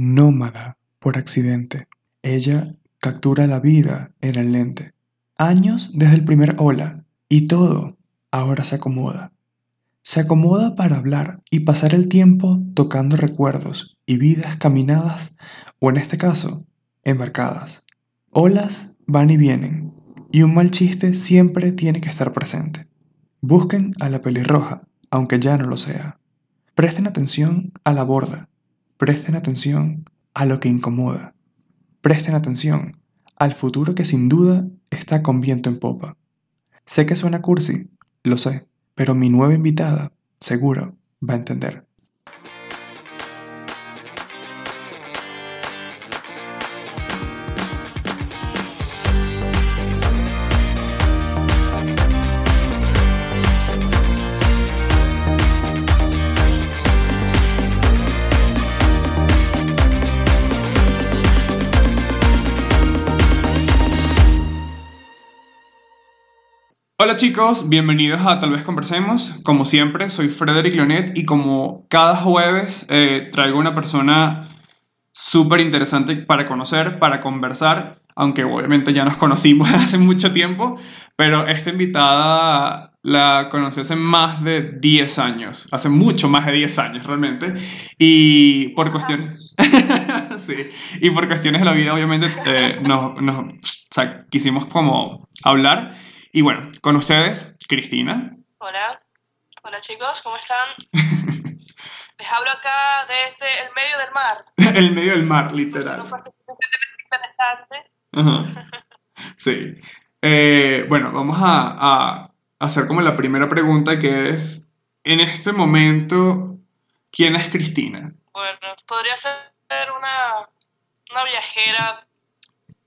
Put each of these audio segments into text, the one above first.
nómada por accidente. Ella captura la vida en el lente. Años desde el primer hola y todo ahora se acomoda. Se acomoda para hablar y pasar el tiempo tocando recuerdos y vidas caminadas o en este caso, embarcadas. Olas van y vienen y un mal chiste siempre tiene que estar presente. Busquen a la pelirroja, aunque ya no lo sea. Presten atención a la borda. Presten atención a lo que incomoda. Presten atención al futuro que sin duda está con viento en popa. Sé que suena cursi, lo sé, pero mi nueva invitada seguro va a entender. Hola chicos, bienvenidos a Tal vez Conversemos. Como siempre, soy Frederick Leonet y como cada jueves eh, traigo una persona súper interesante para conocer, para conversar, aunque obviamente ya nos conocimos hace mucho tiempo, pero esta invitada la conocí hace más de 10 años, hace mucho más de 10 años realmente, y por cuestiones, sí, y por cuestiones de la vida obviamente eh, nos, nos o sea, quisimos como hablar y bueno, con ustedes, Cristina. Hola, hola chicos, ¿cómo están? Les hablo acá desde el medio del mar. el medio del mar, literal. Sí. Eh, bueno, vamos a, a, hacer como la primera pregunta que es, en este momento, ¿quién es Cristina? Bueno, podría ser una, una viajera,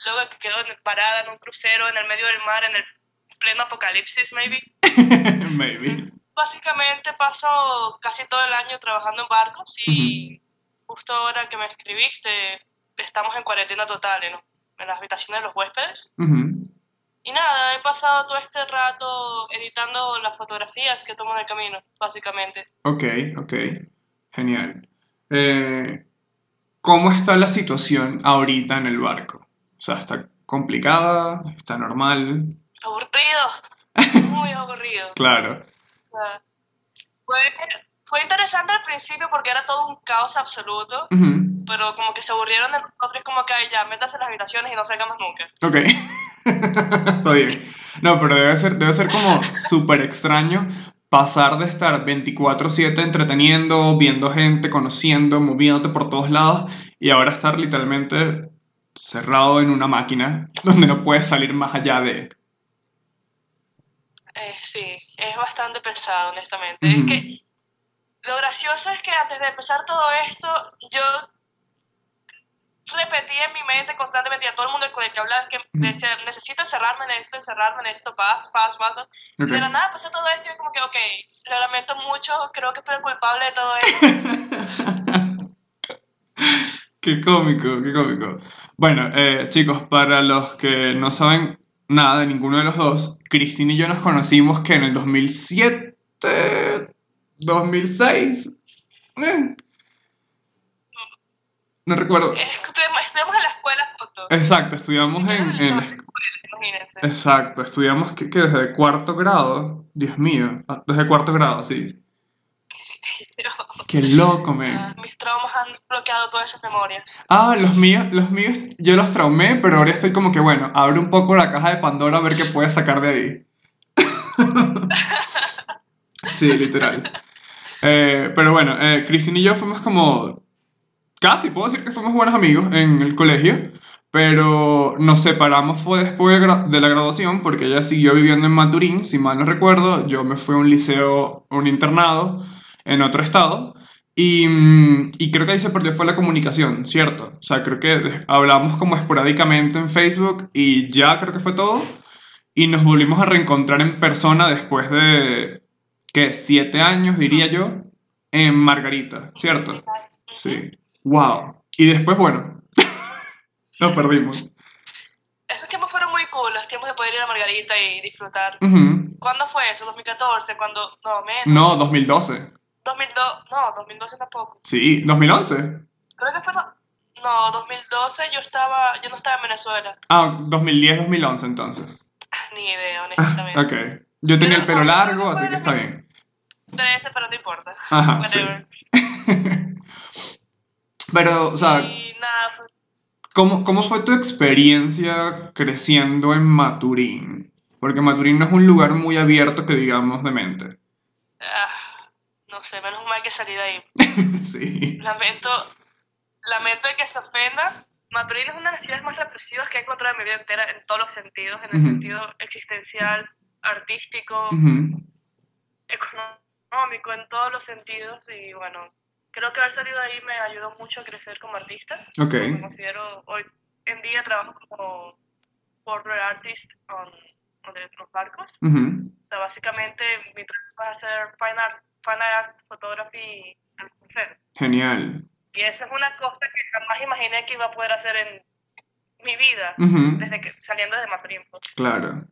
luego que quedó parada en un crucero en el medio del mar, en el pleno apocalipsis, maybe. maybe. Básicamente paso casi todo el año trabajando en barcos y justo ahora que me escribiste, estamos en cuarentena total en, en las habitaciones de los huéspedes. Y nada, he pasado todo este rato editando las fotografías que tomo en el camino, básicamente. Ok, ok. Genial. Eh, ¿Cómo está la situación ahorita en el barco? O sea, ¿está complicada? ¿Está normal? Aburrido, muy aburrido. claro. Fue, fue, interesante al principio porque era todo un caos absoluto, pero como que se aburrieron de nosotros, como que ya, métase en las habitaciones y no salga más nunca. Ok, está bien. No, pero debe ser, debe ser como súper extraño pasar de estar 24/7 entreteniendo, viendo gente, conociendo, moviéndote por todos lados y ahora estar literalmente cerrado en una máquina donde no puedes salir más allá de eh, sí, es bastante pesado, honestamente. Es que lo gracioso es que antes de empezar todo esto, yo repetí en mi mente constantemente a todo el mundo con el que hablaba que decía, necesito encerrarme en esto, encerrarme en esto, paz, paz, paz. Y de la nada pasó todo esto y yo como que, ok, lo lamento mucho, creo que fui el culpable de todo esto. qué cómico, qué cómico. Bueno, eh, chicos, para los que no saben nada de ninguno de los dos, Cristina y yo nos conocimos que en el 2007, 2006. Eh. No recuerdo. Estudiamos en la escuela juntos. Exacto, estudiamos en, en, la escuela. Exacto, estudiamos que, que, desde cuarto grado, Dios mío, ah, desde cuarto grado, sí. Qué loco, me. Ah, mis traumas han bloqueado todas esas memorias. Ah, los míos, los míos, yo los traumé, pero ahora estoy como que, bueno, abre un poco la caja de Pandora a ver qué puedes sacar de ahí. sí, literal. Eh, pero bueno, eh, Cristina y yo fuimos como, casi puedo decir que fuimos buenos amigos en el colegio, pero nos separamos fue después de la graduación porque ella siguió viviendo en Maturín, si mal no recuerdo, yo me fui a un liceo, un internado en otro estado. Y, mm, y, creo que ahí se perdió fue la comunicación, ¿cierto? O sea, creo que hablamos como esporádicamente en Facebook y ya creo que fue todo. Y nos volvimos a reencontrar en persona después de, ¿qué? Siete años, diría yo, en Margarita, ¿cierto? Sí. ¡Wow! Y después, bueno, nos perdimos. Esos tiempos fueron muy cool, los tiempos de poder ir a Margarita y disfrutar. ¿Cuándo fue eso? ¿2014? ¿Cuándo? No, menos. No, 2012. 2002, no, 2012 tampoco. Sí, 2011. Creo que fue, No, 2012 yo estaba, yo no estaba en Venezuela. Ah, 2010, 2011 entonces. Ni idea, honestamente. ok. Yo tenía el pelo largo, así que está bien. 13, pero no importa. Ajá, pero, o sea, ¿cómo, ¿cómo fue tu experiencia creciendo en Maturín? Porque Maturín no es un lugar muy abierto que digamos de mente. Ah, no sé, menos mal que salí de ahí. sí. Lamento, lamento que se ofenda. Maturín es una de las ciudades más represivas que he encontrado en mi vida entera en todos los sentidos, en el sentido existencial, artístico, económico, en todos los sentidos. Y bueno, creo que haber salido de ahí me ayudó mucho a crecer como artista. Ok. Me considero, hoy en día trabajo como portrait artist on de los barcos. O sea, básicamente mi trabajo va a ser fine art, fine art photography en crucero. Genial. Y eso es una cosa que jamás imaginé que iba a poder hacer en mi vida, desde que saliendo de Maturín. Pues. Claro.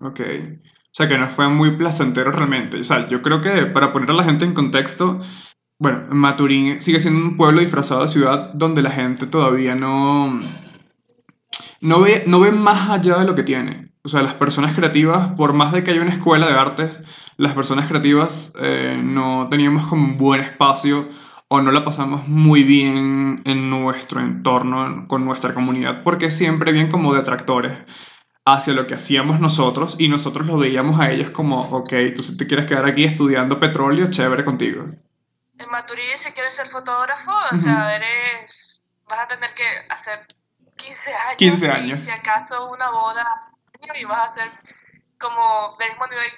Ok. O sea, que no fue muy placentero realmente. O sea, yo creo que para poner a la gente en contexto, bueno, Maturín sigue siendo un pueblo disfrazado de ciudad donde la gente todavía no, no, ve, no ve más allá de lo que tiene o sea, las personas creativas, por más de que haya una escuela de artes, las personas creativas eh, no teníamos como un buen espacio o no la pasamos muy bien en nuestro entorno, con nuestra comunidad, porque siempre bien como detractores hacia lo que hacíamos nosotros y nosotros lo veíamos a ellos como, ok, tú si te quieres quedar aquí estudiando petróleo, chévere contigo. En Maturí, si quieres ser fotógrafo, o sea, eres, vas a tener que hacer 15 años. 15 años. si acaso una boda y vas a ser como del mismo nivel,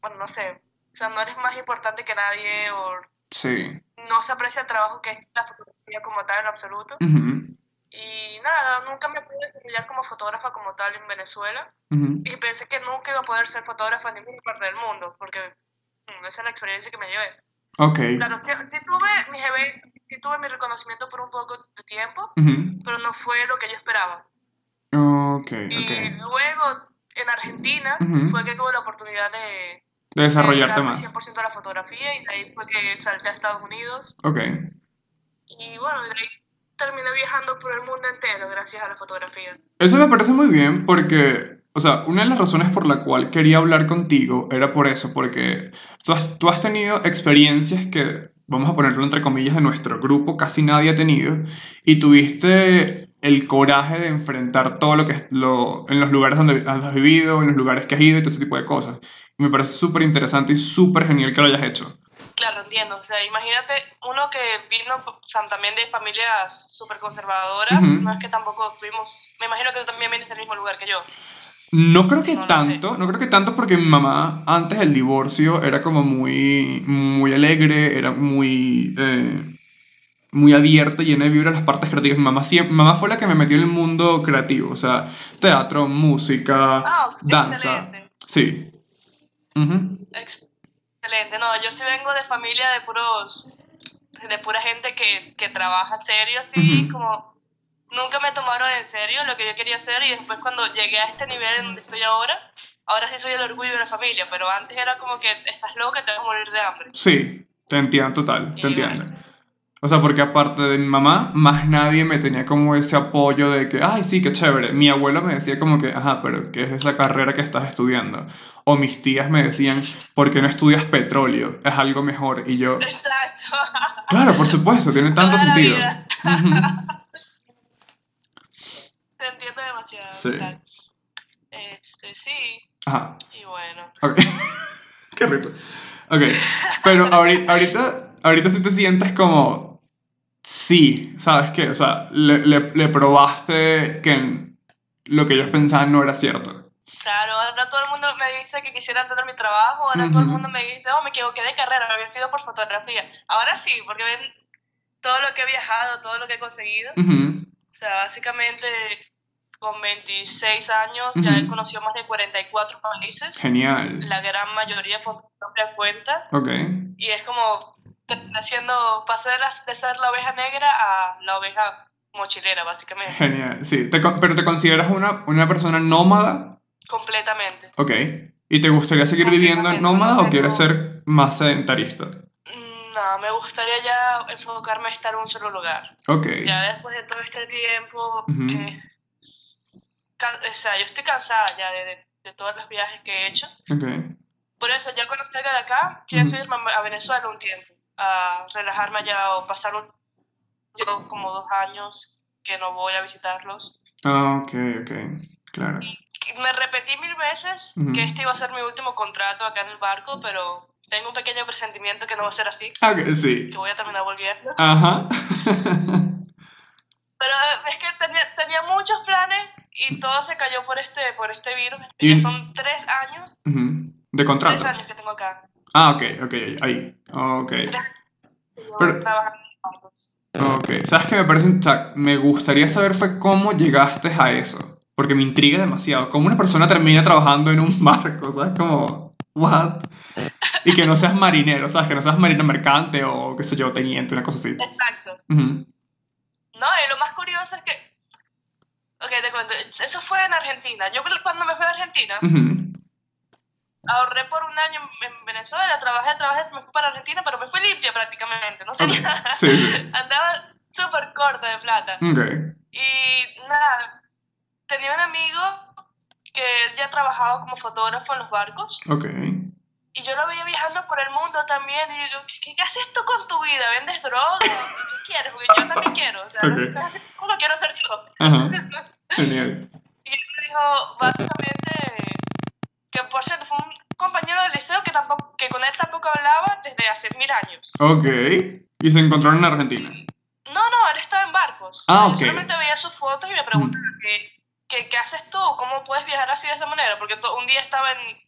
bueno, no sé, o sea, no eres más importante que nadie o sí. no se aprecia el trabajo que es la fotografía como tal en absoluto. Y nada, nunca me pude desarrollar como fotógrafa como tal en Venezuela y pensé que nunca iba a poder ser fotógrafa en ninguna parte del mundo porque mm, esa es la experiencia que me llevé. Okay. Claro, sí, tuve mi sí tuve mi reconocimiento por un poco de tiempo, pero no fue lo que yo esperaba. Okay, y luego en Argentina fue que tuve la oportunidad de, de desarrollarte más. 100% de la fotografía y de ahí fue que salté a Estados Unidos. Ok. Y bueno, de ahí terminé viajando por el mundo entero gracias a la fotografía. Eso me parece muy bien porque, o sea, una de las razones por la cual quería hablar contigo era por eso, porque tú has, tú has tenido experiencias que, vamos a ponerlo entre comillas, de nuestro grupo casi nadie ha tenido y tuviste el coraje de enfrentar todo lo que lo, en los lugares donde has vivido, en los lugares que has ido y todo ese tipo de cosas. Y me parece súper interesante y súper genial que lo hayas hecho. Claro, entiendo. O sea, imagínate uno que vino también de familias súper conservadoras, no es que tampoco tuvimos, me imagino que tú también vienes del mismo lugar que yo. No creo que tanto, no creo que tanto porque mi mamá antes del divorcio era como muy, muy alegre, era muy... Eh, muy abierto, lleno de vibra las partes creativas. Mamá, mamá fue la que me metió en el mundo creativo, o sea, teatro, música, ah, danza. Excelente. Sí. Excelente. No, yo sí vengo de familia de puros, de pura gente que, que trabaja serio, así como nunca me tomaron en serio lo que yo quería hacer y después cuando llegué a este nivel en donde estoy ahora, ahora sí soy el orgullo de la familia, pero antes era como que estás loca, te vas a morir de hambre. Sí, te entiendo total, te entiendo. O sea, porque aparte de mi mamá, más nadie me tenía como ese apoyo de que, ay, sí, qué chévere. Mi abuelo me decía como que, ajá, pero ¿qué es esa carrera que estás estudiando? O mis tías me decían, ¿por qué no estudias petróleo? Es algo mejor. Y yo... Exacto. Claro, por supuesto, tiene tanto sentido. Te entiendo demasiado. Sí. Este, sí. Ajá. Y bueno. Ok. qué rico. Ok, pero ahorita, ahorita, ahorita sí te sientes como sí, ¿sabes qué? O sea, le, le, probaste que lo que ellos pensaban no era cierto. Claro, ahora todo el mundo me dice que quisiera tener mi trabajo, ahora todo el mundo me dice, oh, me equivoqué de carrera, había sido por fotografía. Ahora sí, porque ven todo lo que he viajado, todo lo que he conseguido. O sea, básicamente con 26 años ya he conocido más de 44 países. Genial. La gran mayoría por propia cuenta. Ok. Y es como haciendo, pasé de, ser la oveja negra a la oveja mochilera, básicamente. Genial, sí. ¿Pero te consideras una, una persona nómada? Completamente. Ok. ¿Y te gustaría seguir viviendo en nómada o quieres ser más sedentarista? Mm, No, me gustaría ya enfocarme a estar en un solo lugar. Ok. Ya después de todo este tiempo, que, o sea, yo estoy cansada ya de, de, todos los viajes que he hecho. Ok. Por eso, ya cuando salga de acá, quiero irme a Venezuela un tiempo, a relajarme allá o pasar un... Llevo como dos años que no voy a visitarlos. Ah, ok, ok, claro. Y me repetí mil veces que este iba a ser mi último contrato acá en el barco, pero tengo un pequeño presentimiento que no va a ser así. Ok, sí. Que voy a terminar volviendo. Ajá. Pero eh, es que tenía, tenía, muchos planes y todo se cayó por este, por este virus. Y ya son tres años. ¿De contrato? Tres años que tengo acá. Ah, ok, ok, ahí. Ok. Pero, ok, ¿sabes qué me parece? O sea, me gustaría saber fue cómo llegaste a eso. Porque me intriga demasiado. ¿Cómo una persona termina trabajando en un barco? ¿Sabes? Como, ¿what? Y que no seas marinero, ¿sabes? Que no seas marino mercante o, qué sé yo, teniente, una cosa así. Exacto. No, y lo más curioso es que. Ok, te cuento. Eso fue en Argentina. Yo cuando me fui a Argentina, ahorré por un año en Venezuela, trabajé, trabajé, me fui para Argentina, pero me fui limpia prácticamente. No tenía. Sí, Andaba súper corta de plata. Okay. Y nada, tenía un amigo que ya trabajaba como fotógrafo en los barcos. Y yo lo veía viajando por el mundo también. Y digo, ¿qué, qué haces tú con tu vida? ¿Vendes droga? ¿Qué quieres? Porque yo también quiero. O sea, okay. ¿cómo lo quiero hacer yo? Genial. y él me dijo, básicamente, por cierto fue un compañero del liceo que, tampoco, que con él tampoco hablaba desde hace mil años. Ok. ¿Y se encontraron en Argentina? No, no, él estaba en barcos. Ah, ok. Yo solamente veía sus fotos y me preguntaba, ¿qué, qué, qué haces tú? ¿Cómo puedes viajar así de esa manera? Porque un día estaba en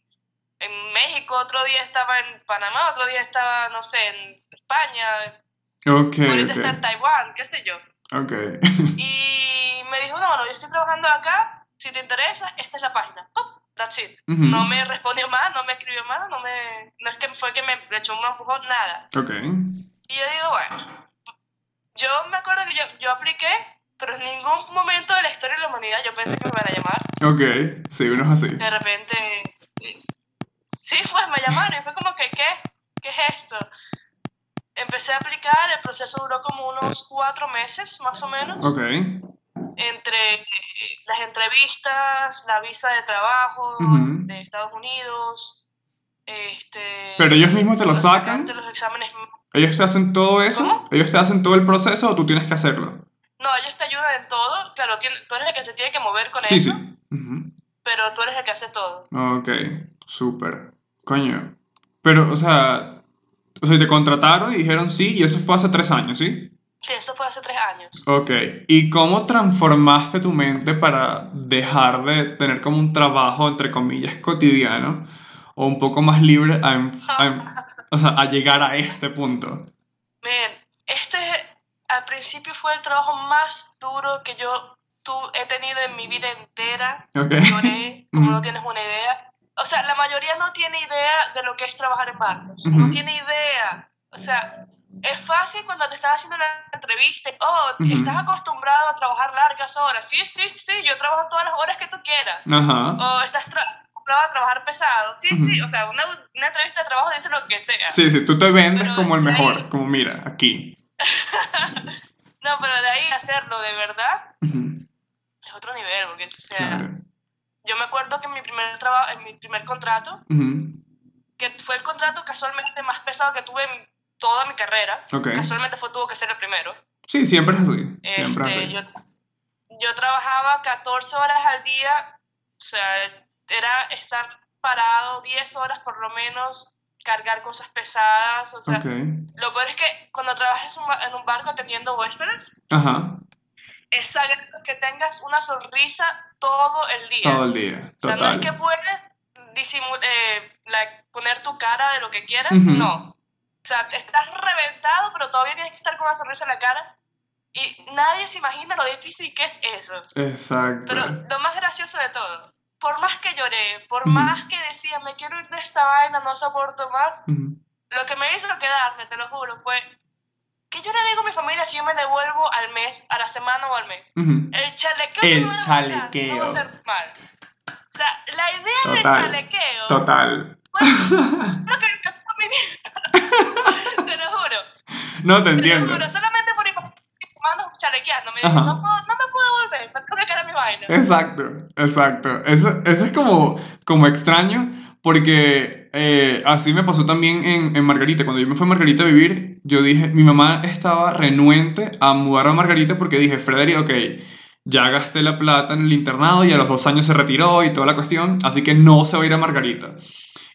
en México, otro día estaba en Panamá, otro día estaba, no sé, en España. Ok. Ahorita okay. está en Taiwán, qué sé yo. Ok. y me dijo, no, no, yo estoy trabajando acá, si te interesa, esta es la página. ¡Pum! That's it. Uh -huh. No me respondió más, no me escribió más, no, me, no es que fue que me echó un empujón, nada. Ok. Y yo digo, bueno, yo me acuerdo que yo, yo apliqué, pero en ningún momento de la historia de la humanidad yo pensé que me iban a llamar. Ok, sí, uno es así. De repente Sí, pues me llamaron y fue como que, ¿qué? ¿Qué es esto? Empecé a aplicar, el proceso duró como unos cuatro meses, más o menos. Ok. Entre las entrevistas, la visa de trabajo uh -huh. de Estados Unidos, este... ¿Pero ellos mismos te lo sacan? Los exámenes... ¿Ellos te hacen todo eso? ¿Cómo? ¿Ellos te hacen todo el proceso o tú tienes que hacerlo? No, ellos te ayudan en todo. Claro, tú eres el que se tiene que mover con sí, eso. Sí, uh -huh. Pero tú eres el que hace todo. Ok, súper. Coño. Pero, o sea, o sea, te contrataron y dijeron sí, y eso fue hace tres años, ¿sí? Sí, eso fue hace tres años. Ok. ¿Y cómo transformaste tu mente para dejar de tener como un trabajo, entre comillas, cotidiano, o un poco más libre a, a, o sea, a llegar a este punto? Miren, este al principio fue el trabajo más duro que yo tu, he tenido en mi vida entera. Okay. Lloré, como no tienes una idea. O sea, la mayoría no tiene idea de lo que es trabajar en barcos. Uh -huh. No tiene idea. O sea, es fácil cuando te estás haciendo la entrevista. Oh, uh -huh. estás acostumbrado a trabajar largas horas. Sí, sí, sí, yo trabajo todas las horas que tú quieras. Uh -huh. O estás acostumbrado a trabajar pesado. Sí, sí, o sea, una, una, entrevista de trabajo dice lo que sea. Sí, sí, tú te vendes pero como el mejor. Ahí... Como mira, aquí. no, pero de ahí hacerlo de verdad es otro nivel. Porque, o sea. Claro. Yo me acuerdo que en mi primer trabajo, en mi primer contrato, uh -huh. que fue el contrato casualmente más pesado que tuve en toda mi carrera, okay. casualmente fue tuvo que ser el primero. Sí, siempre es así. Siempre este, es así. Yo, yo, trabajaba 14 horas al día, o sea, era estar parado 10 horas por lo menos, cargar cosas pesadas, o sea, okay. lo peor es que cuando trabajas en un barco atendiendo huéspedes, Ajá es que tengas una sonrisa todo el día. Todo el día. O sea, total. no es que puedes eh, like, poner tu cara de lo que quieras, uh -huh. no. O sea, estás reventado, pero todavía tienes que estar con una sonrisa en la cara. Y nadie se imagina lo difícil que es eso. Exacto. Pero lo más gracioso de todo, por más que lloré, por uh -huh. más que decía, me quiero ir de esta vaina, no soporto más, uh -huh. lo que me hizo quedarme, te lo juro, fue ¿Qué yo le digo a mi familia si yo me devuelvo al mes, a la semana o al mes? Uh -huh. El chalequeo. El no chalequeo. No va a ser mal. O sea, la idea Total. del chalequeo. Total. Pues, creo que mi vida. te lo juro. No, te entiendo. Te lo juro, solamente por ir mando chalequeando. Me dijo, no, no me puedo volver, tengo que quedar mi vaina. Exacto, exacto. Eso, eso es como, como extraño porque eh, así me pasó también en, en, Margarita. Cuando yo me fui a Margarita a vivir, yo dije, mi mamá estaba renuente a mudar a Margarita porque dije, Frederick, ok, ya gasté la plata en el internado y a los dos años se retiró y toda la cuestión, así que no se va a ir a Margarita.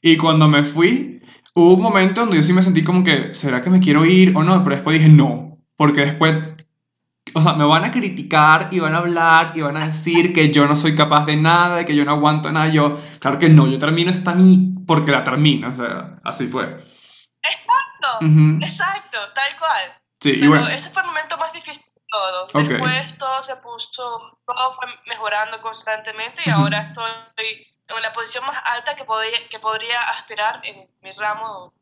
Y cuando me fui, hubo un momento donde yo sí me sentí como que, ¿será que me quiero ir o no? Pero después dije, no, porque después o sea, me van a criticar y van a hablar y van a decir que yo no soy capaz de nada y que yo no aguanto nada. Yo, claro que no, yo termino esta mí porque la termino, o sea, así fue. Exacto, exacto, tal cual. Sí, Pero y bueno. ese fue el momento más difícil todo. Después todo se puso, todo fue mejorando constantemente y ahora estoy en la posición más alta que podría, que podría aspirar en mi ramo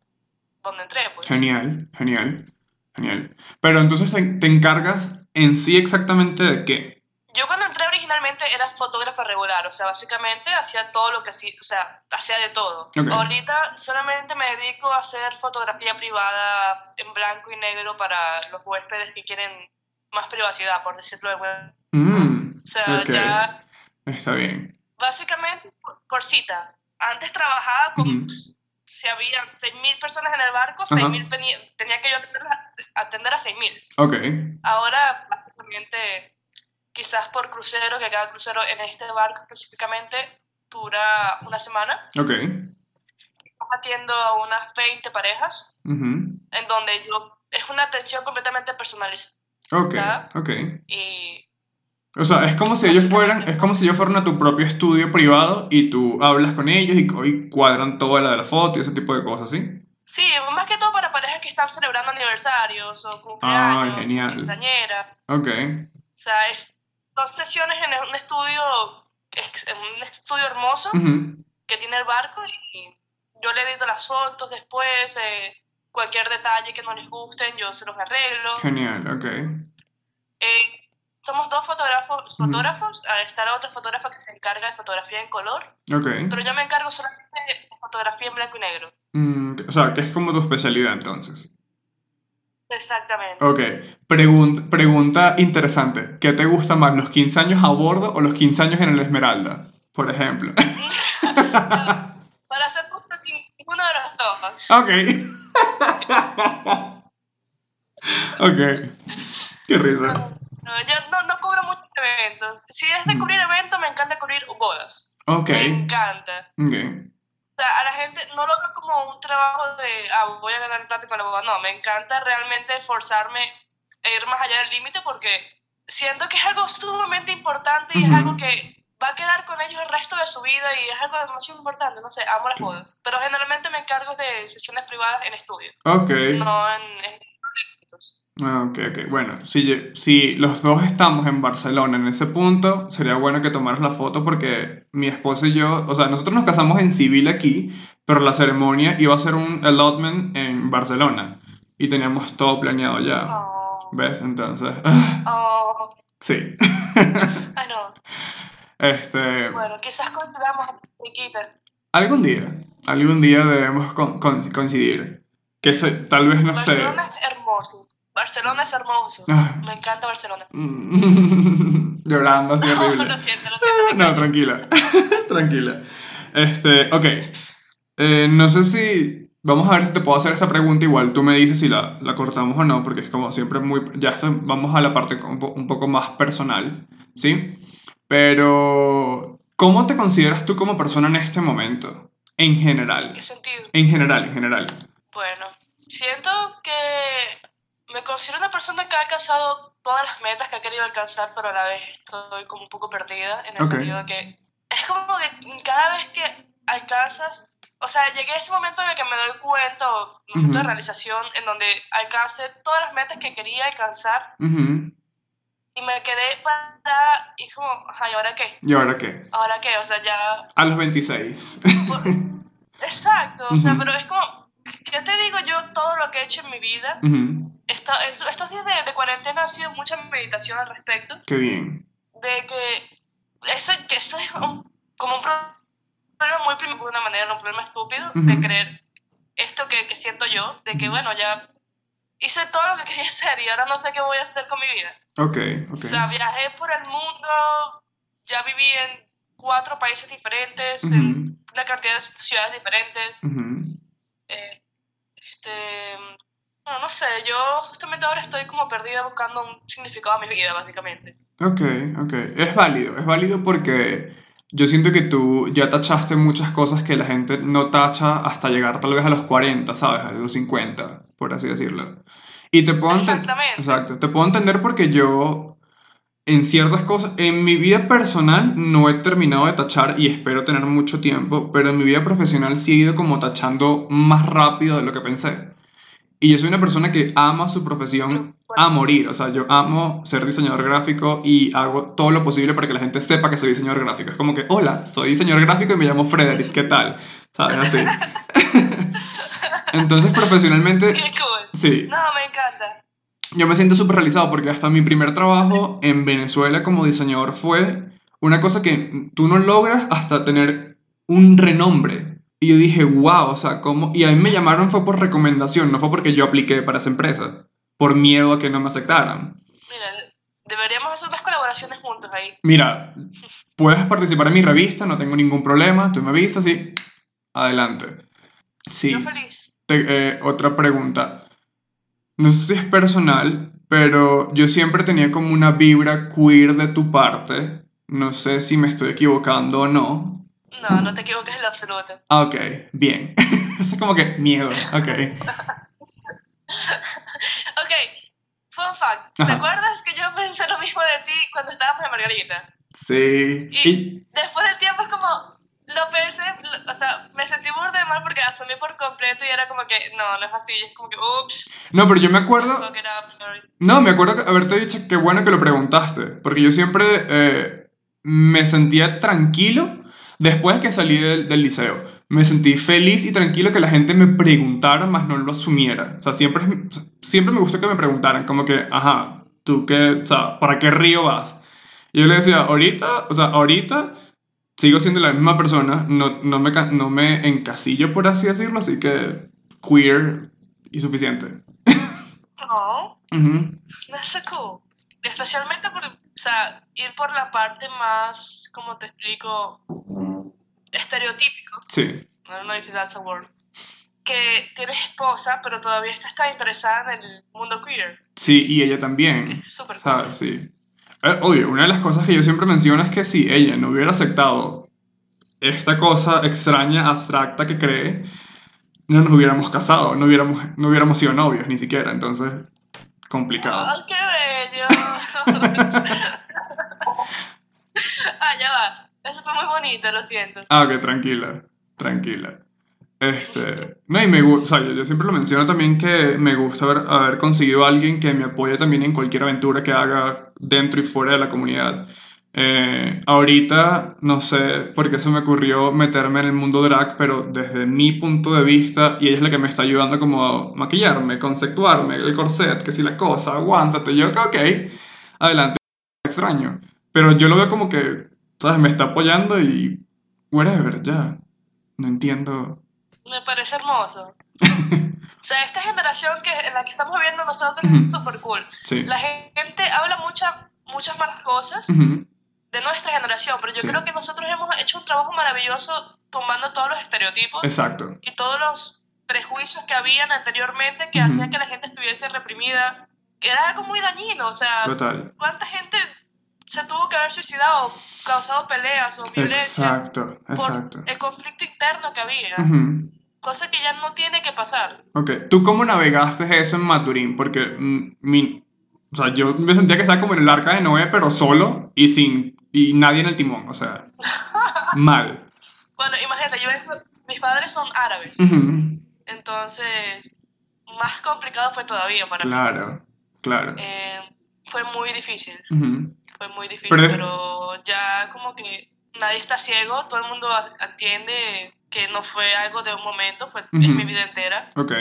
donde entré. Pues. Genial, genial. Genial. Pero entonces te, encargas en sí exactamente de qué? Yo cuando entré originalmente era fotógrafa regular, o sea, básicamente hacía todo lo que hacía, o sea, hacía de todo. Ahorita solamente me dedico a hacer fotografía privada en blanco y negro para los huéspedes que quieren más privacidad, por decirlo de alguna mm, O sea, ya... Está bien. Básicamente por, cita. Antes trabajaba con si había 6.000 personas en el barco, 6.000 tenía, que yo atender a 6.000. Ok. Ahora, básicamente, quizás por crucero, que cada crucero en este barco específicamente dura una semana. Ok. Atiendo a unas 20 parejas, en donde yo, es una atención completamente personalizada. Ok, ok. Y o sea, es como si ellos fueran, es como si ellos fueran a tu propio estudio privado y tú hablas con ellos y, cuadran toda la de la foto y ese tipo de cosas, ¿sí? Sí, más que todo para parejas que están celebrando aniversarios o cumpleaños, Ay, genial. Ok. O sea, es dos sesiones en un estudio, en un estudio hermoso que tiene el barco y yo le edito las fotos después, eh, cualquier detalle que no les gusten, yo se los arreglo. Genial, ok. Eh, somos dos fotógrafos, fotógrafos está la otra fotógrafa que se encarga de fotografía en color. Okay. Pero yo me encargo solamente de fotografía en blanco y negro. Mm, o sea, que es como tu especialidad entonces. Exactamente. Ok. Pregunta, pregunta interesante. ¿Qué te gusta más, los 15 años a bordo o los 15 años en el Esmeralda, por ejemplo? Para ser justo, ninguno de los dos. Ok. ok. Qué risa. No, yo no, no cubro muchos eventos. Si es de mm. cubrir eventos, me encanta cubrir bodas. Ok. Me encanta. Ok. O sea, a la gente no lo veo como un trabajo de, ah, voy a ganar plata con la boda. No, me encanta realmente esforzarme e ir más allá del límite porque siento que es algo sumamente importante y es algo que va a quedar con ellos el resto de su vida y es algo demasiado importante. No sé, amo las bodas. Pero generalmente me encargo de sesiones privadas en estudio. Ok. No en, en eventos. Ah, ok, ok. Bueno, si, si los dos estamos en Barcelona en ese punto, sería bueno que tomaras la foto porque mi esposo y yo, o sea, nosotros nos casamos en civil aquí, pero la ceremonia iba a ser un allotment en Barcelona y teníamos todo planeado ya. Oh. ¿Ves? Entonces. Oh. Sí. ah, no. Este. Bueno, quizás coincidamos Algún día, algún día debemos coincidir. Que tal vez no sé. Barcelona es hermoso. Barcelona es hermoso. Ah. Me encanta Barcelona. Llorando así horrible. No, lo siento, lo siento. No, tranquila. tranquila. Este, ok. Eh, no sé si. Vamos a ver si te puedo hacer esta pregunta. Igual tú me dices si la, la cortamos o no, porque es como siempre muy. Ya vamos a la parte un, poco más personal, ¿sí? Pero. ¿Cómo te consideras tú como persona en este momento? En general. ¿En qué sentido? En general, en general. Bueno, siento que me considero una persona que ha alcanzado todas las metas que ha querido alcanzar, pero a la vez estoy como un poco perdida, en el sentido de que es como que cada vez que alcanzas, o sea, llegué a ese momento en el que me doy cuenta, momento de realización, en donde alcancé todas las metas que quería alcanzar. Y me quedé para. Y como, ¿y ahora qué? ¿Y ahora qué? ¿Ahora qué? O sea, ya. A los 26. Exacto, o sea, pero es como. ¿Qué te digo yo todo lo que he hecho en mi vida? estos días de, cuarentena ha sido mucha meditación al respecto. Qué bien. De que eso, que es como un problema muy de una manera, un problema estúpido, de creer esto que, que siento yo, de que, bueno, ya hice todo lo que quería hacer y ahora no sé qué voy a hacer con mi vida. Ok, ok. O sea, viajé por el mundo, ya viví en cuatro países diferentes, en una cantidad de ciudades diferentes. eh, este, no, no sé, yo justamente ahora estoy como perdida buscando un significado a mi vida, básicamente. Ok, ok. Es válido, es válido porque yo siento que tú ya tachaste muchas cosas que la gente no tacha hasta llegar tal vez a los 40, ¿sabes? A los 50, por así decirlo. Y te puedo Exactamente. Exacto. Te puedo entender porque yo, en ciertas cosas, en mi vida personal no he terminado de tachar y espero tener mucho tiempo, pero en mi vida profesional sí he ido como tachando más rápido de lo que pensé. Y yo soy una persona que ama su profesión a morir. O sea, yo amo ser diseñador gráfico y hago todo lo posible para que la gente sepa que soy diseñador gráfico. Es como que, hola, soy diseñador gráfico y me llamo Frederick, ¿qué tal? ¿Sabes? Así. Entonces, profesionalmente... Qué cool. Sí. No, me encanta. Yo me siento súper realizado porque hasta mi primer trabajo en Venezuela como diseñador fue una cosa que tú no logras hasta tener un renombre. Y yo dije, wow, o sea, ¿cómo? Y a mí me llamaron fue por recomendación, no fue porque yo apliqué para esa empresa, por miedo a que no me aceptaran. Mira, deberíamos hacer unas colaboraciones juntos ahí. Mira, puedes participar en mi revista, no tengo ningún problema, tú me avisas y adelante. Sí. Yo feliz. Eh, otra pregunta. No sé si es personal, pero yo siempre tenía como una vibra queer de tu parte. No sé si me estoy equivocando o no, no, no te equivoques en lo absoluto. Ah, ok, bien. es como que miedo, ok. ok, fun fact. ¿Te acuerdas que yo pensé lo mismo de ti cuando estábamos en Margarita? Sí. Y, después del tiempo es como, lo pensé, o sea, me sentí burde mal porque asumí por completo y era como que, no, no es así, es como que, ups. No, pero yo me acuerdo... no, me acuerdo haberte dicho que bueno que lo preguntaste, porque yo siempre eh, me sentía tranquilo Después que salí del, del, liceo, me sentí feliz y tranquilo que la gente me preguntara, más no lo asumiera. O sea, siempre, siempre me gustó que me preguntaran, como que, ajá, tú qué, o sea, ¿para qué río vas? Y yo le decía, ahorita, o sea, ahorita sigo siendo la misma persona, no, no, me, no me encasillo, por así decirlo, así que queer y suficiente. Oh, that's cool. Especialmente por, o sea, ir por la parte más, como te explico, estereotípico. Sí. No know if that's a word. Que tienes esposa, pero todavía está interesada en el mundo queer. Sí, y ella también. Súper cool. Sí. Eh, obvio, una de las cosas que yo siempre menciono es que si ella no hubiera aceptado esta cosa extraña, abstracta que cree, no nos hubiéramos casado, no hubiéramos, no hubiéramos sido novios ni siquiera, entonces, complicado. ¡Oh, qué bello! ah, ya va. Eso fue muy bonito, lo siento. Ah, ok, tranquila, tranquila. Este, no, y me gusta, o sea, yo, siempre lo menciono también que me gusta haber, haber conseguido alguien que me apoye también en cualquier aventura que haga dentro y fuera de la comunidad. Eh, ahorita no sé por qué se me ocurrió meterme en el mundo drag, pero desde mi punto de vista, y ella es la que me está ayudando como a maquillarme, conceptuarme, el corset, que si la cosa, aguántate, yo, ok, adelante, extraño. Pero yo lo veo como que ¿sabes? Me está apoyando y whatever, ya. No entiendo. Me parece hermoso. o sea, esta generación que, en la que estamos viviendo nosotros es súper cool. La gente habla muchas muchas malas cosas de nuestra generación, pero yo creo que nosotros hemos hecho un trabajo maravilloso tomando todos los estereotipos Exacto. y todos los prejuicios que habían anteriormente que hacían que la gente estuviese reprimida, que era algo muy dañino, o sea, Total. ¿cuánta gente se tuvo que haber suicidado, causado peleas o violencia. Exacto, exacto. Por el conflicto interno que había. Cosa que ya no tiene que pasar. Ok, ¿tú cómo navegaste eso en Maturín? Porque mm, mi, o sea, yo me sentía que estaba como en el arca de Noé, pero solo y sin y nadie en el timón, o sea, mal. Bueno, imagínate, yo, mis padres son árabes. Entonces, más complicado fue todavía para mí. Claro, claro. Eh, fue muy difícil. Fue muy difícil, pero... ya como que nadie está ciego, todo el mundo entiende que no fue algo de un momento, fue mi vida entera. Ok.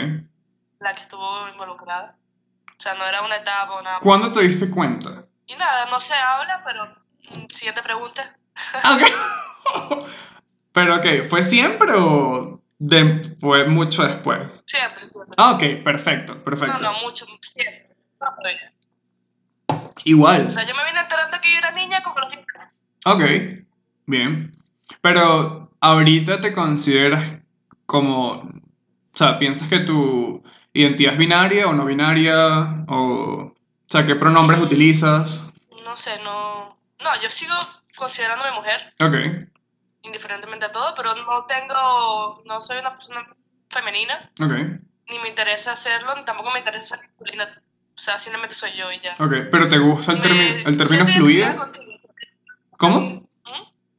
La que estuvo involucrada. O sea, no era una etapa o nada. ¿Cuándo te diste cuenta? Y nada, no se habla, pero mm, siguiente pregunta. Ok. pero ok, ¿fue siempre o fue mucho después. Siempre, siempre. Ah, ok, perfecto, perfecto. No, no, mucho, siempre. Igual. O sea, yo me vine enterando que yo era niña como los Ok, bien. Pero ahorita te consideras como, o sea, piensas que tu identidad es binaria o no binaria, o, o sea, ¿qué pronombres utilizas? No sé, no, no, yo sigo considerándome mujer. Ok. Indiferentemente a todo, pero no tengo, no soy una persona femenina. Ok. Ni me interesa hacerlo, ni tampoco me interesa ser masculina. O sea, simplemente soy yo y ya. Ok, pero ¿te gusta el, término el término fluido? ¿Cómo? ¿Mm?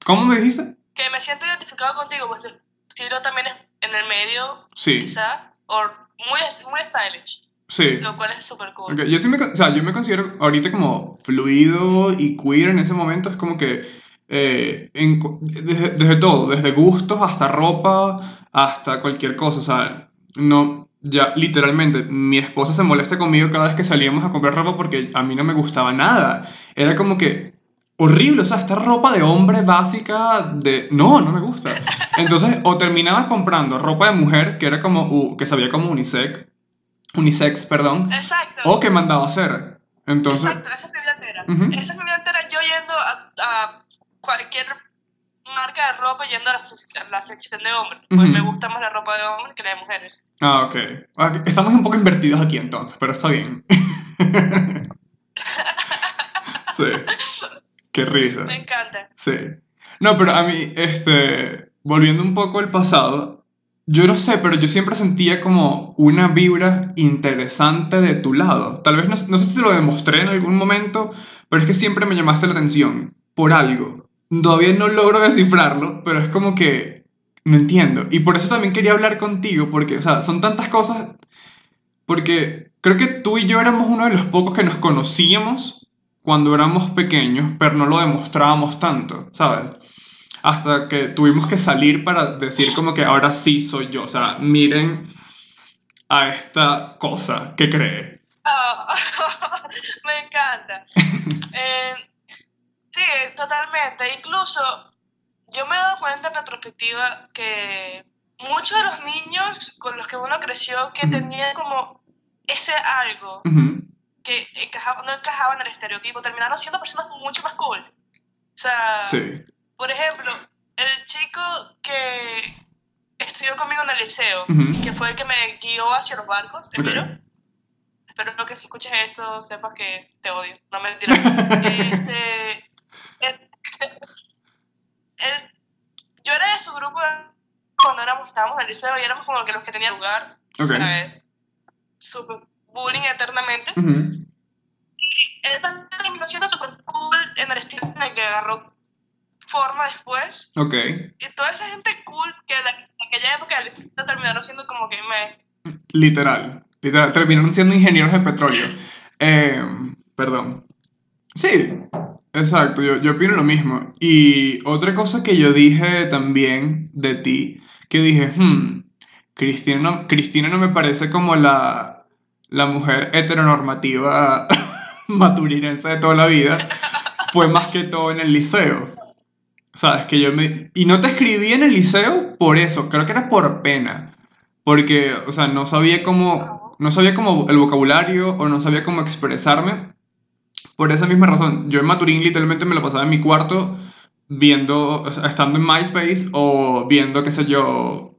¿Cómo me dijiste? Que me siento identificado contigo, pues tu estilo también es en el medio, sí. quizá, o muy, muy stylish. Sí. Lo cual es súper cool. Okay. Yo, sí me, o sea, yo me considero ahorita como fluido y queer en ese momento. Es como que eh, en, desde, desde, todo, desde gustos hasta ropa, hasta cualquier cosa. O sea, no, ya literalmente, mi esposa se molesta conmigo cada vez que salíamos a comprar ropa porque a mí no me gustaba nada. Era como que horrible, o sea, esta ropa de hombre básica de... No, no me gusta. Entonces, o terminaba comprando ropa de mujer, que era como, uh, que sabía como unisex, unisex, perdón. Exacto. O que mandaba hacer. Entonces... Exacto, esa es mi vida entera. Esa es mi vida entera, yo yendo a, cualquier marca de ropa yendo a la, sección de hombres. Pues me gusta más la ropa de hombres que la de mujeres. Ah, ok. Ah, estamos un poco invertidos aquí entonces, pero está bien. sí. Qué risa. Me encanta. Sí. No, pero a mí, este, volviendo un poco al pasado, yo no sé, pero yo siempre sentía como una vibra interesante de tu lado. Tal vez, no, no sé si te lo demostré en algún momento, pero es que siempre me llamaste la atención por algo. Todavía no logro descifrarlo, pero es como que no entiendo. Y por eso también quería hablar contigo, porque, o sea, son tantas cosas, porque creo que tú y yo éramos uno de los pocos que nos conocíamos cuando éramos pequeños, pero no lo demostrábamos tanto, ¿sabes? Hasta que tuvimos que salir para decir como que ahora sí soy yo, o sea, miren a esta cosa que cree. Oh, me encanta. Sí, totalmente. Incluso yo me he dado cuenta en retrospectiva que muchos de los niños con los que uno creció que tenían como ese algo que no encajaban en el estereotipo, terminaron siendo personas mucho más cool. O sea, por ejemplo, el chico que estudió conmigo en el liceo, que fue el que me guió hacia los barcos, okay. espero que si escuches esto sepas que te odio, no mentira. este, yo era de su grupo cuando éramos, estábamos en el liceo y éramos como que los que tenían lugar, okay. ¿sabes? Súper bullying eternamente. Él también terminó siendo super cool en el estilo en el que agarró forma después. Ok. Y toda esa gente cool que de aquella época del terminaron siendo como que me... Literal, literal, terminaron siendo ingenieros en petróleo. Eh, perdón. Sí, exacto, yo, yo opino lo mismo. Y otra cosa que yo dije también de ti, que dije, hmm, Cristina Cristina no me parece como la, la mujer heteronormativa maturinense de toda la vida, fue más que todo en el liceo. Sabes que yo me... Y no te escribí en el liceo por eso, creo que era por pena. Porque, o sea, no sabía cómo... No sabía cómo el vocabulario o no sabía cómo expresarme. Por esa misma razón, yo en Maturín literalmente me lo pasaba en mi cuarto viendo, estando en MySpace o viendo, qué sé yo,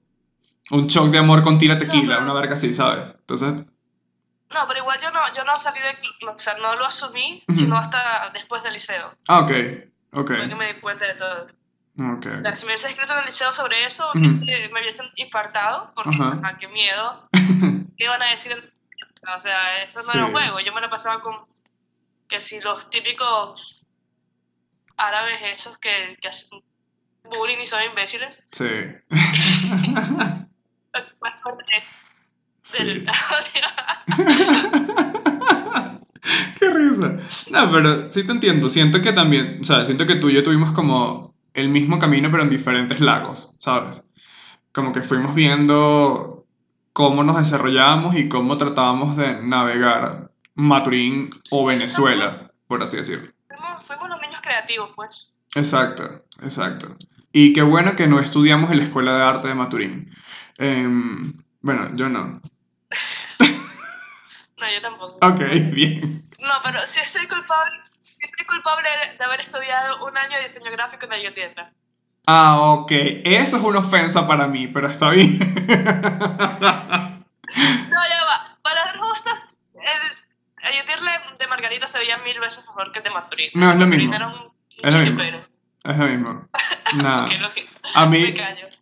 un shock de amor con tira tequila, una verga así, ¿sabes? Entonces, no, pero igual yo no, yo no salí de... O sea, no lo asumí, sino hasta después del liceo. Ah, ok. Ok. Fue que me di cuenta de todo. Okay. si me hubiese escrito en el liceo sobre eso, me hubiesen infartado, porque, ajá, qué miedo. ¿Qué iban a decir? O sea, eso no era un juego. Yo me lo pasaba con que si los típicos árabes esos que, que hacen bullying y son imbéciles. Sí. Qué risa. No, pero sí te entiendo. Siento que también, o sea, siento que tú y yo tuvimos como el mismo camino, pero en diferentes lagos, ¿sabes? Como que fuimos viendo cómo nos desarrollábamos y cómo tratábamos de navegar Maturín o Venezuela, por así decirlo. Fuimos, fuimos los niños creativos, pues. Exacto, exacto. Y qué bueno que no estudiamos en la Escuela de Arte de Maturín. Em, bueno, yo no. no, yo tampoco. Ok, bien. No, pero sí estoy culpable, estoy culpable de haber estudiado un año de diseño gráfico en la Yotienda. Ah, ok. Eso es una ofensa para mí, pero está bien. no, ya va. Para ser justas, el, el de Margarita se veía mil veces mejor que el de Maturín. No, es lo mismo. es lo mismo. Es lo mismo. Nada. A mí,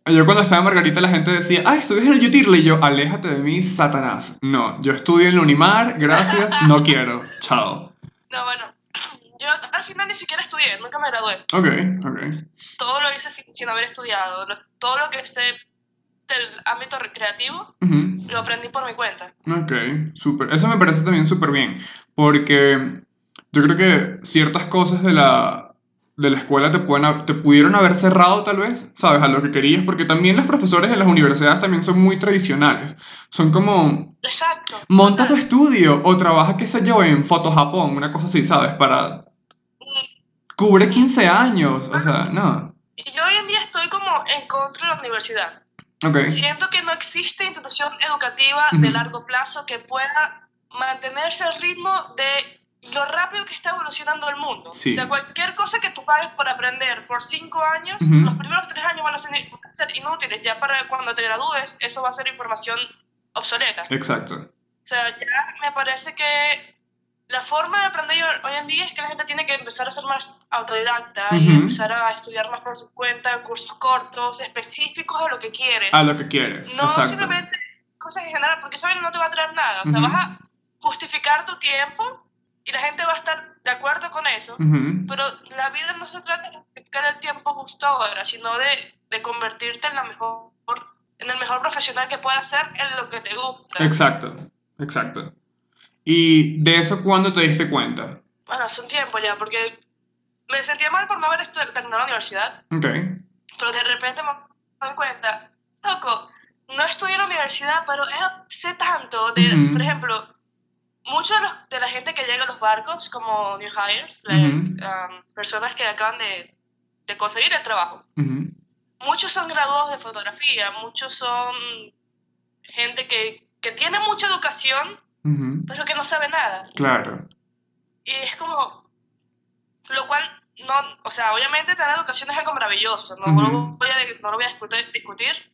yo cuando estaba en Margarita la gente decía, ah, estudias en el Yutirle y yo, aléjate de mí, Satanás. No, yo estudio en el Unimar, gracias, no quiero, chao. No, bueno, yo al final ni siquiera estudié, nunca me gradué. Ok, ok. Todo lo hice sin, haber estudiado, todo lo que sé del ámbito recreativo lo aprendí por mi cuenta. Ok, súper. Eso me parece también súper bien, porque yo creo que ciertas cosas de la de la escuela te, pueden, te pudieron haber cerrado tal vez, ¿sabes? A lo que querías, porque también los profesores de las universidades también son muy tradicionales. Son como... Exacto. Monta tu estudio o trabaja, qué sé yo, en Foto Japón, una cosa así, ¿sabes? Para... Cubre 15 años, o sea, no. Y yo hoy en día estoy como en contra de la universidad. Okay. Siento que no existe institución educativa de largo plazo que pueda mantenerse al ritmo de lo rápido que está evolucionando el mundo. O sea, cualquier cosa que tú pagues por aprender por cinco años, los primeros tres años van a, ser, inútiles. Ya para cuando te gradúes, eso va a ser información obsoleta. Exacto. O sea, ya me parece que la forma de aprender hoy en día es que la gente tiene que empezar a ser más autodidacta y empezar a estudiar más por su cuenta, cursos cortos, específicos a lo que quieres. A lo que quieres. No simplemente cosas en general, porque eso no te va a traer nada. O sea, vas a justificar tu tiempo y la gente va a estar de acuerdo con eso, pero la vida no se trata de dedicar el tiempo justo ahora, sino de, de, convertirte en, la mejor, en el mejor profesional que puedas ser en lo que te gusta. Exacto, exacto. ¿Y de eso cuándo te diste cuenta? Bueno, hace un tiempo ya, porque me sentía mal por no haber terminado la universidad. Ok. Pero de repente me doy cuenta, loco, no estudié en la universidad, pero sé tanto de, por ejemplo, mucho de, de, la gente que llega a los barcos, como New Hires, um, personas que acaban de, de conseguir el trabajo, muchos son graduados de fotografía, muchos son gente que, que tiene mucha educación, pero que no sabe nada. Claro. Y es como, lo cual, no, o sea, obviamente tener educación es algo maravilloso, no, lo, voy a, no lo voy a discutir, discutir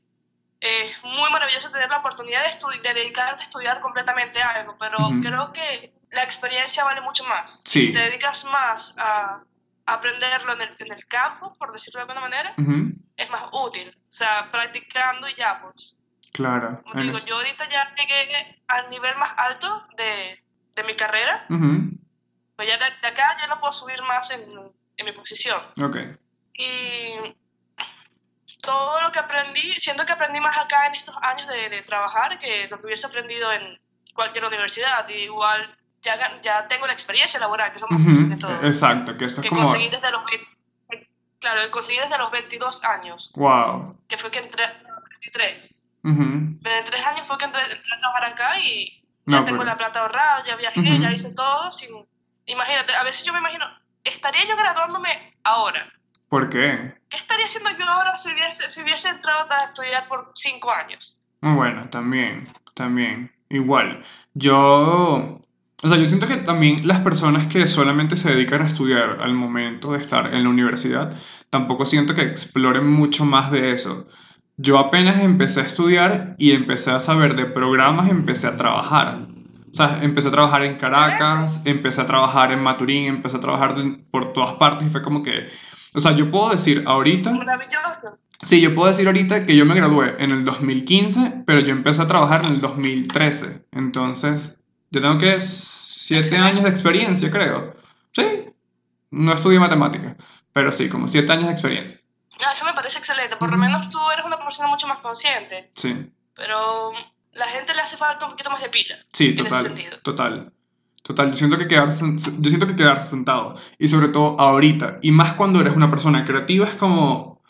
es muy maravilloso tener la oportunidad de, de dedicarte a estudiar completamente algo, pero creo que la experiencia vale mucho más. Si te dedicas más a, aprenderlo en el, en el, campo, por decirlo de alguna manera, es más útil. O sea, practicando y ya, pues. Claro. Como digo, yo ahorita ya llegué al nivel más alto de, de mi carrera. Pues ya de, de, acá ya no puedo subir más en, en mi posición. Ok. Y todo lo que aprendí, siento que aprendí más acá en estos años de, de trabajar que lo que hubiese aprendido en cualquier universidad. Y igual ya, ya tengo la experiencia laboral, que es lo más difícil de todo. Exacto, que esto es que como... Conseguí desde los, claro, que conseguí desde los 22 años. Wow. Que fue que entré a los 23. Uh -huh. De tres años fue que entré, entré, a trabajar acá y ya tengo la plata ahorrada, ya viajé, ya hice todo. Sin... Imagínate, a veces yo me imagino, ¿estaría yo graduándome ahora? ¿Por qué? ¿Qué estaría haciendo yo ahora si hubiese, si hubiese entrado a estudiar por cinco años? Muy bueno, también, también. Igual. Yo. O sea, yo siento que también las personas que solamente se dedican a estudiar al momento de estar en la universidad, tampoco siento que exploren mucho más de eso. Yo apenas empecé a estudiar y empecé a saber de programas, empecé a trabajar. O sea, empecé a trabajar en Caracas, empecé a trabajar en Maturín, empecé a trabajar por todas partes y fue como que o sea, yo puedo decir ahorita... Maravilloso. Sí, yo puedo decir ahorita que yo me gradué en el 2015, pero yo empecé a trabajar en el 2013. Entonces, yo tengo que siete años de experiencia, creo. Sí, no estudié matemática, pero sí, como siete años de experiencia. Eso me parece excelente. Por lo menos tú eres una persona mucho más consciente. Sí. Pero la gente le hace falta un poquito más de pila. Sí, total. Total. Total, yo siento, que quedarse, yo siento que quedarse sentado, y sobre todo ahorita, y más cuando eres una persona creativa, es como,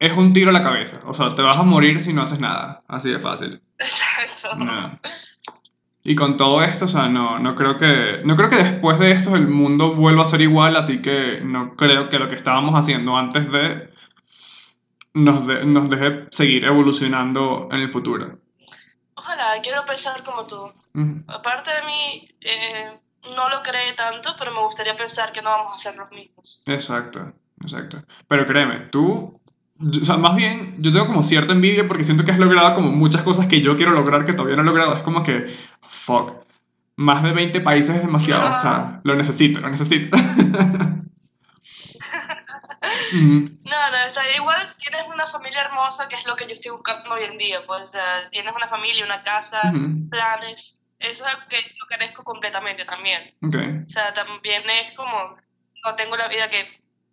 es un tiro a la cabeza, o sea, te vas a morir si no haces nada, así de fácil. Exacto. Y con todo esto, o sea, no, no, creo que, no creo que después de esto el mundo vuelva a ser igual, así que no creo que lo que estábamos haciendo antes de nos, nos deje seguir evolucionando en el futuro. Ojalá, quiero pensar como tú. Aparte de mí, eh, no lo cree tanto, pero me gustaría pensar que no vamos a ser los mismos. Exacto, exacto. Pero créeme, tú, o sea, más bien, yo tengo como cierta envidia porque siento que has logrado como muchas cosas que yo quiero lograr que todavía no he logrado. Es como que, fuck, más de 20 países es demasiado, o sea, lo necesito, lo necesito. No, no, está igual tienes una familia hermosa, que es lo que yo estoy buscando hoy en día, pues, tienes una familia, una casa, planes, eso es lo que yo carezco completamente también. Okay. O sea, también es como, no tengo la vida que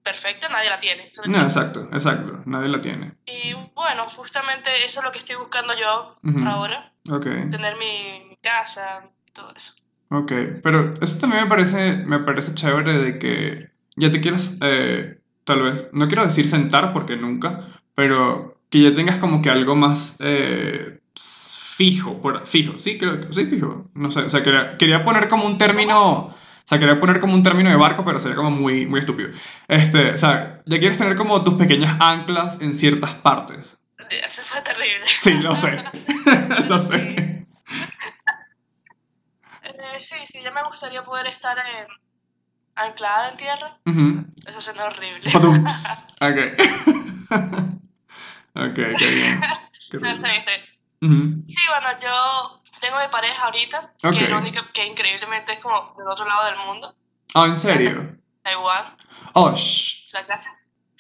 perfecta, nadie la tiene. No, exacto, exacto, nadie la tiene. Y bueno, justamente eso es lo que estoy buscando yo ahora. Okay. Tener mi, mi casa y todo eso. Ok, pero eso también me parece, me parece chévere de que ya te quieras eh, tal vez, no quiero decir sentar porque nunca, pero que ya tengas como que algo más eh, fijo, por, fijo, sí, creo que sí, fijo, no sé, o sea, quería, poner como un término, o sea, quería poner como un término de barco, pero sería como muy, muy estúpido. Este, o sea, ya quieres tener como tus pequeñas anclas en ciertas partes. Eso fue terrible. Sí, lo sé, lo sé. Eh, sí, sí, ya me gustaría poder estar en anclada en tierra. Eso suena horrible. ok. ok, qué bien. Sí, bueno, yo tengo mi pareja ahorita, que es única que increíblemente es como del otro lado del mundo. Ah, ¿en serio? Taiwán. Oh, shh.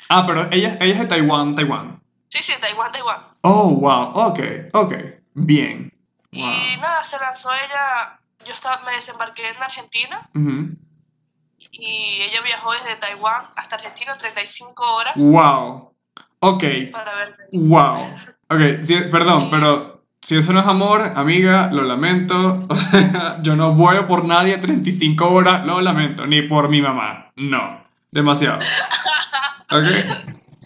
Ah, pero ella, ella es de Taiwán, Taiwán. Sí, sí, Taiwán, Taiwán. Oh, wow, ok, ok, bien. Y nada, se lanzó ella, yo estaba, me desembarqué en Argentina y ella viajó desde Taiwán hasta Argentina 35 horas. ¡Wow! Ok. Para verte. ¡Wow! Ok, perdón, pero si eso no es amor, amiga, lo lamento. O sea, yo no vuelo por nadie 35 horas, lo lamento, ni por mi mamá. No, demasiado. ¿Ok?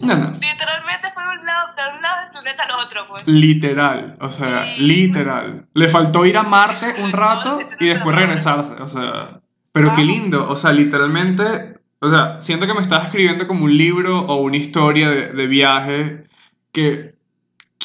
No, no. Literalmente fue de un lado, de un lado del planeta al otro, pues. Literal, o sea, literal. Le faltó ir a Marte un rato y después regresarse, o sea. Pero qué lindo, o sea, literalmente, o sea, siento que me estás escribiendo como un libro o una historia de, de viaje que...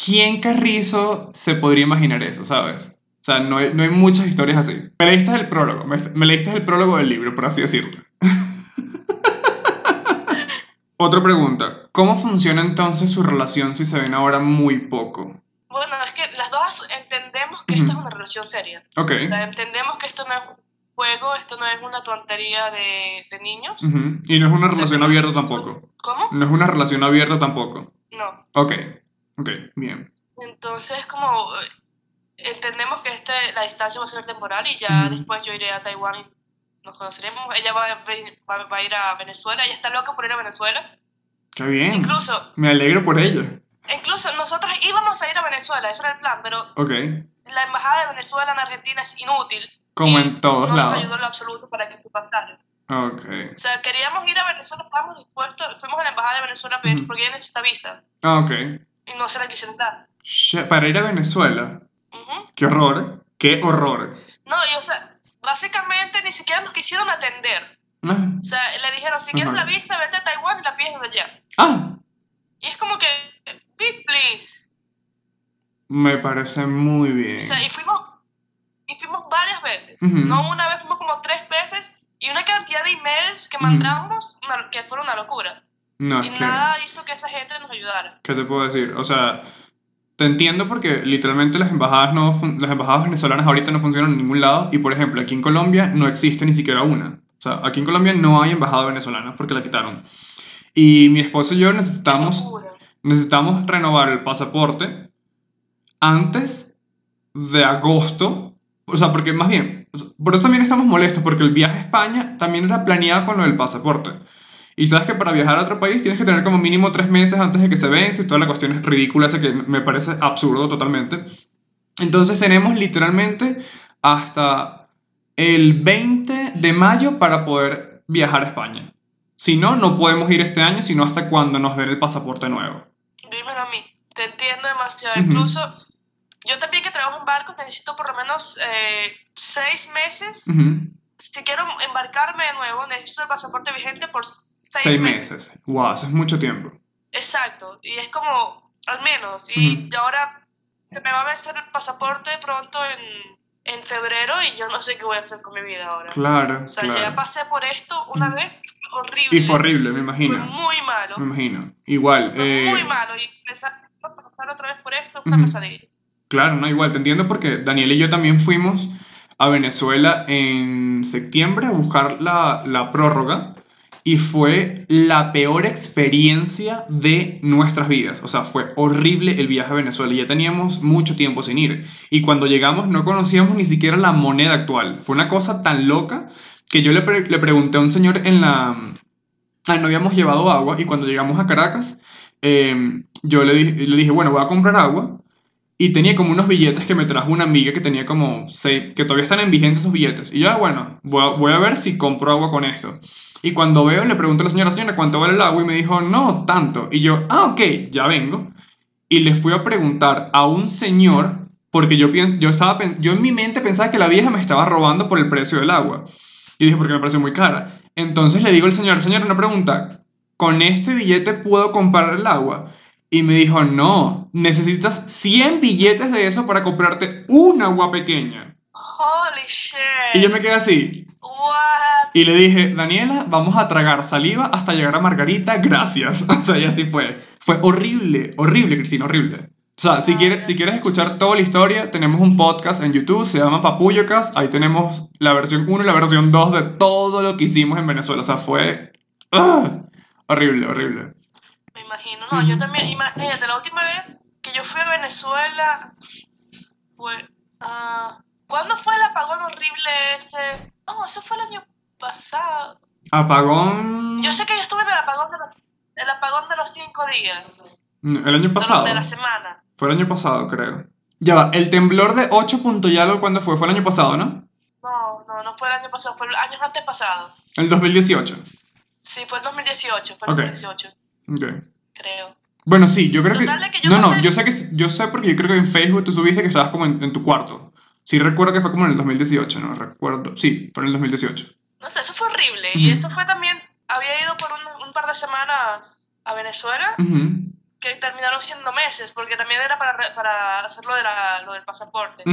¿Quién carrizo se podría imaginar eso, sabes? O sea, no hay, no hay muchas historias así. Me leíste el prólogo, me, me leíste el prólogo del libro, por así decirlo. Otra pregunta, ¿cómo funciona entonces su relación si se ven ahora muy poco? Bueno, es que las dos entendemos que esta es una relación seria. Ok. entendemos que esto no es juego, esto no es una tontería de, de niños. Y no es una relación abierta tampoco. ¿Cómo? No es una relación abierta tampoco. No. Ok, ok, bien. Entonces, como eh, entendemos que este, la distancia va a ser temporal y ya después yo iré a Taiwán y nos conoceremos. Ella va, va, va, a ir a Venezuela, ella está loca por ir a Venezuela. Qué bien. Incluso. Me alegro por ella. Incluso nosotros íbamos a ir a Venezuela, ese era el plan, pero. Ok. La embajada de Venezuela en Argentina es inútil como en todos no lados. No nos ayudó en lo absoluto para que se pasara. Ok. O sea, queríamos ir a Venezuela, estábamos dispuestos, fuimos a la embajada de Venezuela porque ella necesita visa. Ah, ok. Y no se la quisieron dar. para ir a Venezuela. Qué horror, qué horror. No, y o sea, básicamente ni siquiera nos quisieron atender. Ah. O sea, le dijeron, si quieres la visa, vete a Taiwán y la pides de allá. Ah. Y es como que, please. Me parece muy bien. O sea, y fuimos y fuimos varias veces. No una vez, fuimos como tres veces y una cantidad de emails que mandamos que fueron una locura. No, y nada hizo que esa gente nos ayudara. ¿Qué te puedo decir? O sea, te entiendo porque literalmente las embajadas, no las embajadas venezolanas ahorita no funcionan en ningún lado y por ejemplo aquí en Colombia no existe ni siquiera una. O sea, aquí en Colombia no hay embajada venezolana porque la quitaron. Y mi esposo y yo necesitamos, necesitamos renovar el pasaporte antes de agosto o sea, porque más bien, por eso también estamos molestos, porque el viaje a España también era planeado con lo del pasaporte. Y sabes que para viajar a otro país tienes que tener como mínimo tres meses antes de que se vence y toda la cuestión es ridícula, así que me parece absurdo totalmente. Entonces tenemos literalmente hasta el 20 de mayo para poder viajar a España. Si no, no podemos ir este año, sino hasta cuando nos den el pasaporte nuevo. Dímelo a mí, te entiendo demasiado. Incluso yo también que trabajo en barcos necesito por lo menos eh, seis meses. Si quiero embarcarme de nuevo, necesito el pasaporte vigente por seis, seis meses. Wow, eso es mucho tiempo. Exacto, y es como, al menos, y ahora se me va a vencer el pasaporte pronto en, en, febrero y yo no sé qué voy a hacer con mi vida ahora. Claro. O sea, ya pasé por esto una vez, horrible. Y fue horrible, me imagino. Fue muy malo. Me imagino. Igual. Fue muy eh, malo, y pensar pasar otra vez por esto fue una pesadilla. Claro, no, igual, te entiendo porque Daniel y yo también fuimos a Venezuela en septiembre a buscar la, la prórroga y fue la peor experiencia de nuestras vidas. O sea, fue horrible el viaje a Venezuela. Ya teníamos mucho tiempo sin ir. Y cuando llegamos no conocíamos ni siquiera la moneda actual. Fue una cosa tan loca que yo le, le pregunté a un señor en la... Ah, no habíamos llevado agua y cuando llegamos a Caracas, em, yo le dije, le dije, bueno, voy a comprar agua. Y tenía como unos billetes que me trajo una amiga que tenía como seis, que todavía están en vigencia esos billetes. Y yo, ah, bueno, voy a ver si compro agua con esto. Y cuando veo, le pregunto a la señora, señora, ¿cuánto vale el agua? Y me dijo, no, tanto. Y yo, ah, ok, ya vengo. Y le fui a preguntar a un señor, porque yo, pienso, yo, estaba, yo en mi mente pensaba que la vieja me estaba robando por el precio del agua. Y dije, porque me pareció muy cara. Entonces le digo al señor, señor, una pregunta, ¿con este billete puedo comprar el agua? Y me dijo, no, necesitas 100 billetes de eso para comprarte un agua pequeña. Holy shit. Y yo me quedé así. What? Y le dije, Daniela, vamos a tragar saliva hasta llegar a Margarita, gracias. O sea, y así fue. Fue horrible, horrible, Cristina, horrible. O sea, si quieres, si quieres escuchar toda la historia, tenemos un podcast en YouTube, se llama Papuyocast. Ahí tenemos la versión 1 y la versión 2 de todo lo que hicimos en Venezuela. O sea, fue ¡ah! horrible, horrible. Imagino. No, yo también, imagínate, la última vez que yo fui a Venezuela fue... Uh, ¿Cuándo fue el apagón horrible ese? No, eso fue el año pasado. ¿Apagón? Yo sé que yo estuve en el apagón de los, el apagón de los cinco días. Mm, ¿El año pasado? De, la semana. Fue el año pasado, creo. Ya va, el temblor de 8 punto y algo, ¿cuándo fue? Fue el año pasado, ¿no? No, no, no fue el año pasado, fue el año antes pasado. ¿El 2018? Sí, fue el 2018, fue el 2018. Ok. Creo. Bueno, sí, yo creo que... no, no, yo sé que yo sé porque yo creo que en Facebook tú subiste que estabas como en tu cuarto. Sí recuerdo que fue como en el 2018, no recuerdo. Sí, fue en el 2018. No sé, eso fue horrible. Y eso fue también, había ido por un, par de semanas a Venezuela, que terminaron siendo meses, porque también era para, para hacer lo, de la, lo del pasaporte.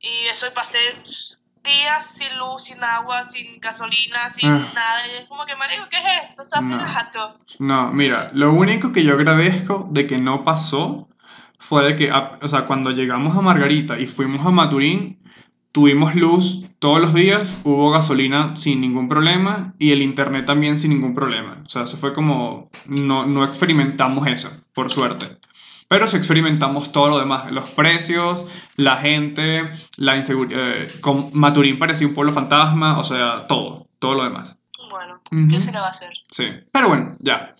Y eso pasé días sin luz, sin agua, sin gasolina, sin ah. nada. Y es como que, marico, ¿qué es esto? O sea, no. no, mira, lo único que yo agradezco de que no pasó fue de que, o sea, cuando llegamos a Margarita y fuimos a Maturín, tuvimos luz todos los días, hubo gasolina sin ningún problema y el internet también sin ningún problema. O sea, eso fue como, no, no experimentamos eso, por suerte. Pero sí experimentamos todo lo demás, los precios, la gente, la inseguridad. Eh, Maturín parecía un pueblo fantasma, o sea, todo, todo lo demás. Bueno, ¿qué se le va a hacer? Sí, pero bueno, ya.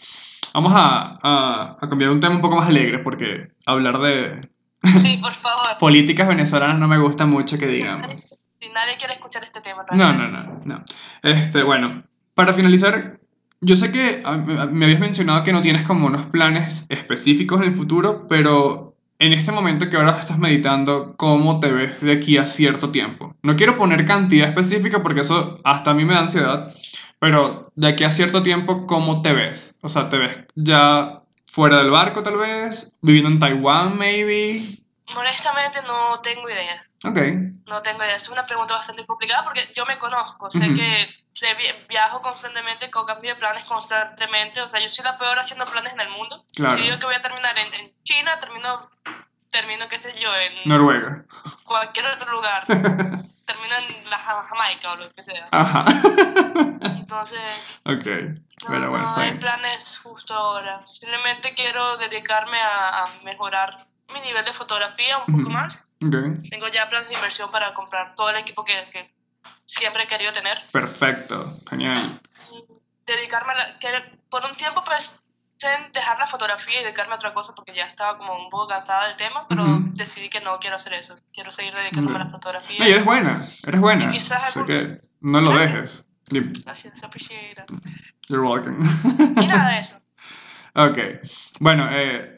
Vamos a, a, a, cambiar un tema un poco más alegre porque hablar de... Sí, por favor. políticas venezolanas no me gusta mucho que digamos. Si nadie quiere escuchar este tema. No, no, no, no. Este, bueno, para finalizar, yo sé que me habías mencionado que no tienes como unos planes específicos en el futuro, pero en este momento que ahora estás meditando, ¿cómo te ves de aquí a cierto tiempo? No quiero poner cantidad específica porque eso hasta a mí me da ansiedad, pero de aquí a cierto tiempo, ¿cómo te ves? O sea, ¿te ves ya fuera del barco tal vez? ¿Viviendo en Taiwán, maybe? Honestamente no tengo idea. Ok. No tengo idea. Es una pregunta bastante complicada porque yo me conozco. Sé que viajo constantemente, cambio de planes constantemente. O sea, yo soy la peor haciendo planes en el mundo. Si digo que voy a terminar en, China, termino, termino, qué sé yo, en... Noruega. Cualquier otro lugar. termino en la Jamaica o lo que sea. Ajá. Entonces, okay. Pero bueno, no hay planes justo ahora. Simplemente quiero dedicarme a, mejorar mi nivel de fotografía un poco más. Okay. Tengo ya planes de inversión para comprar todo el equipo que, que siempre he querido tener. Perfecto, genial. dedicarme a la, que por un tiempo pues dejar la fotografía y dedicarme a otra cosa porque ya estaba como un poco cansada del tema, pero decidí que no quiero hacer eso. Quiero seguir dedicándome a la fotografía. Y eres buena, eres buena. Y quizás Así que no lo dejes. Gracias, appreciate it. You're welcome. y nada de eso. Ok. Bueno, eh,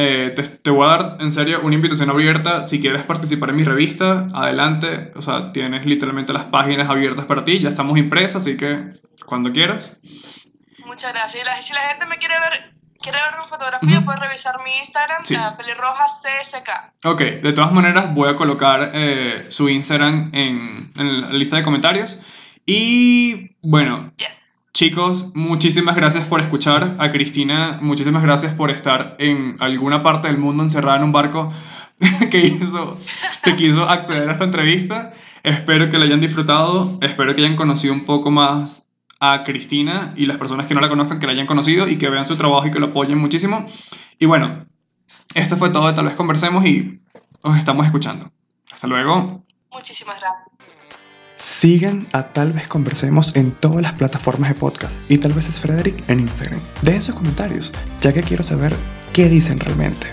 eh, te, te, voy a dar en serio una invitación abierta. Si quieres participar en mi revista, adelante. O sea, tienes literalmente las páginas abiertas para ti. Ya estamos impresas, así que cuando quieras. Muchas gracias. Y si la gente me quiere ver quiere ver mi fotografía, puede revisar mi Instagram, sí. pelirroja CSK. Ok, de todas maneras voy a colocar eh, su Instagram en, en, la lista de comentarios. Y bueno, yes. Chicos, muchísimas gracias por escuchar a Cristina, muchísimas gracias por estar en alguna parte del mundo encerrada en un barco que, hizo, que quiso acceder a esta entrevista. Espero que la hayan disfrutado, espero que hayan conocido un poco más a Cristina y las personas que no la conozcan que la hayan conocido y que vean su trabajo y que lo apoyen muchísimo. Y bueno, esto fue todo Tal vez conversemos y os estamos escuchando. Hasta luego. Muchísimas gracias. Sigan a Tal vez conversemos en todas las plataformas de podcast y tal vez es Frederick en Instagram. Dejen sus comentarios, ya que quiero saber qué dicen realmente.